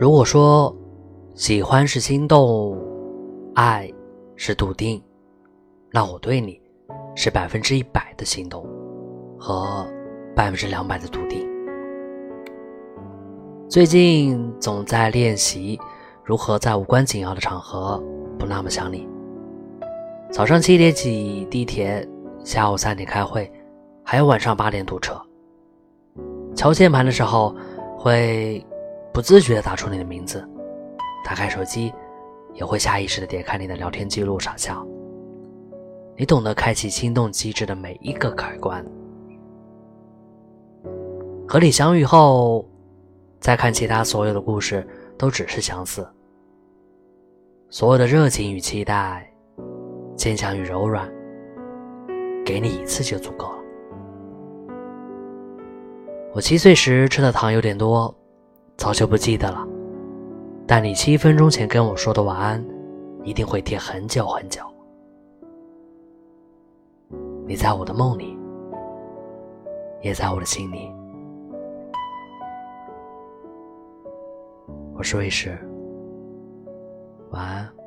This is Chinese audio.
如果说喜欢是心动，爱是笃定，那我对你是百分之一百的心动和百分之两百的笃定。最近总在练习如何在无关紧要的场合不那么想你。早上七点挤地铁，下午三点开会，还有晚上八点堵车。敲键盘的时候会不自觉地打出你的名字，打开手机也会下意识地点开你的聊天记录傻笑。你懂得开启心动机制的每一个开关。和你相遇后。再看其他所有的故事，都只是相似。所有的热情与期待，坚强与柔软，给你一次就足够了。我七岁时吃的糖有点多，早就不记得了。但你七分钟前跟我说的晚安，一定会贴很久很久。你在我的梦里，也在我的心里。我是卫士，晚安。